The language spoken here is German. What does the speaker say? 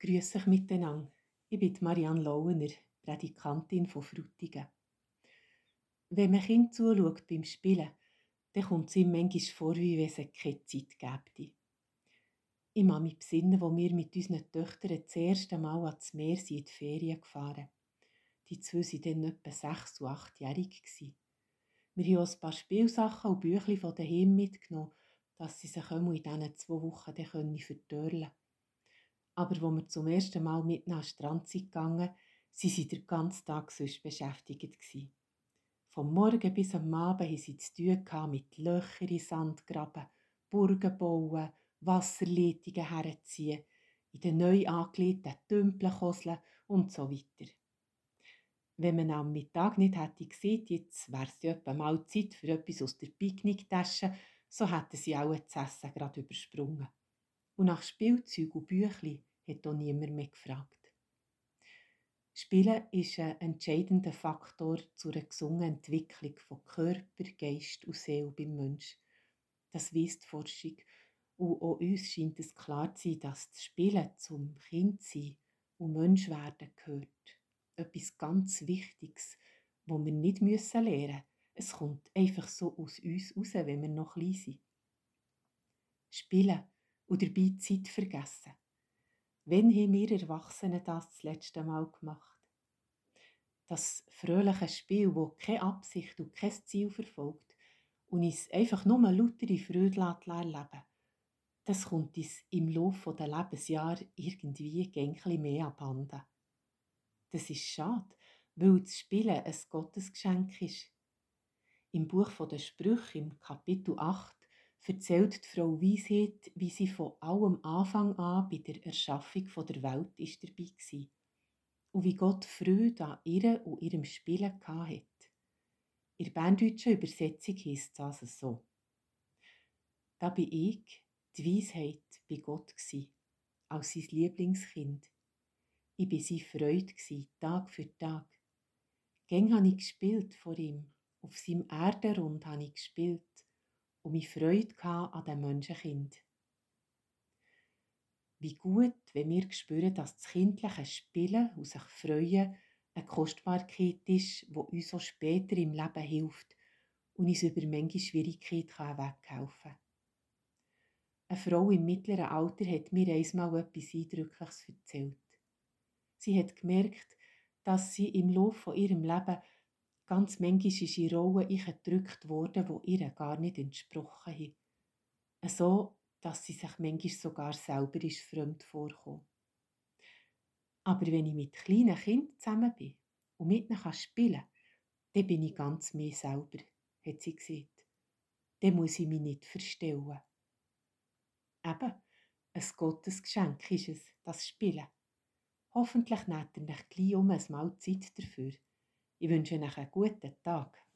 Grüß euch miteinander. Ich bin Marianne Lauener, Prädikantin von Frutigen. Wenn man Kind zuschaut beim Spielen, dann kommt es ihm manchmal vor, wie wenn es keine Zeit gäbe. Ich kann mich besinnen, wo wir mit unseren Töchtern das erste Mal ans Meer sind in die Ferien gefahren. Die zwei waren dann etwa sechs- und achtjährig. Wir haben auch ein paar Spielsachen und Bücher von daheim mitgenommen, dass sie sich in diesen zwei Wochen dann vertörlen können. Aber als wir zum ersten Mal an den Strand sind gegangen, sie sie den ganzen Tag sonst beschäftigt gewesen. Vom Morgen bis am Abend hatten sie zu tun mit Löchern in Sand graben, Burgen bauen, Wasserleitungen herziehen, in den neu angelegten Tümpeln koseln und so weiter. Wenn man am Mittag nicht hätte gesehen, jetzt wäre es etwa mal Zeit für etwas aus der Picknicktasche, so hätten sie auch das Essen gerade übersprungen. Und nach Spielzeug und Büchli hat auch niemand mehr gefragt. Spielen ist ein entscheidender Faktor zur gesunden Entwicklung von Körper, Geist und Seele beim Menschen. Das weist die Forschung. Und auch uns scheint es klar zu sein, dass das Spielen zum Kindsein und Menschwerden gehört. Etwas ganz Wichtiges, wo wir nicht lernen müssen. Es kommt einfach so aus uns raus, wenn wir noch klein sind. Spielen und dabei Zeit vergessen. Wann haben wir Erwachsenen das das letzte Mal gemacht? Das fröhliche Spiel, wo keine Absicht und kein Ziel verfolgt und uns einfach nur lautere Freude erleben das kommt uns im Laufe der Lebensjahre irgendwie gängli mehr abhanden. Das ist schade, weil das Spielen ein Gottesgeschenk ist. Im Buch der Sprüche, im Kapitel 8, erzählt die Frau Weisheit, wie sie von allem Anfang an bei der Erschaffung der Welt ist dabei war und wie Gott Freude an ihr und ihrem Spielen hatte. In der berndeutschen Übersetzung heisst das so. Da bin ich, die Weisheit, bei Gott gsi, als sein Lieblingskind. Ich war seine Freude, Tag für Tag. Gäng habe ich gespielt vor ihm, auf seinem Erdenrund habe ich gespielt und mich Freude an dem Menschenkind. Wie gut, wenn wir spüren, dass das kindliche Spielen und sich freuen eine Kostbarkeit ist, die uns auch später im Leben hilft und uns über manche Schwierigkeiten weghelfen kann. Eine Frau im mittleren Alter hat mir einmal etwas Eindrückliches erzählt. Sie hat gemerkt, dass sie im Laufe von ihrem Leben Ganz manchmal ist in Rollen gedrückt worden, die ihr gar nicht entsprochen haben. So, dass sie sich manchmal sogar selber ist fremd vorkommen. Aber wenn ich mit kleinen Kindern zusammen bin und mit ihnen spielen kann, dann bin ich ganz mir selber, hat sie gesagt. Dann muss ich mich nicht verstellen. Eben, ein Gottesgeschenk ist es, das Spielen. Hoffentlich nehmt ihr euch gleich um ein Mal Zeit dafür. Ich wünsche euch einen guten Tag.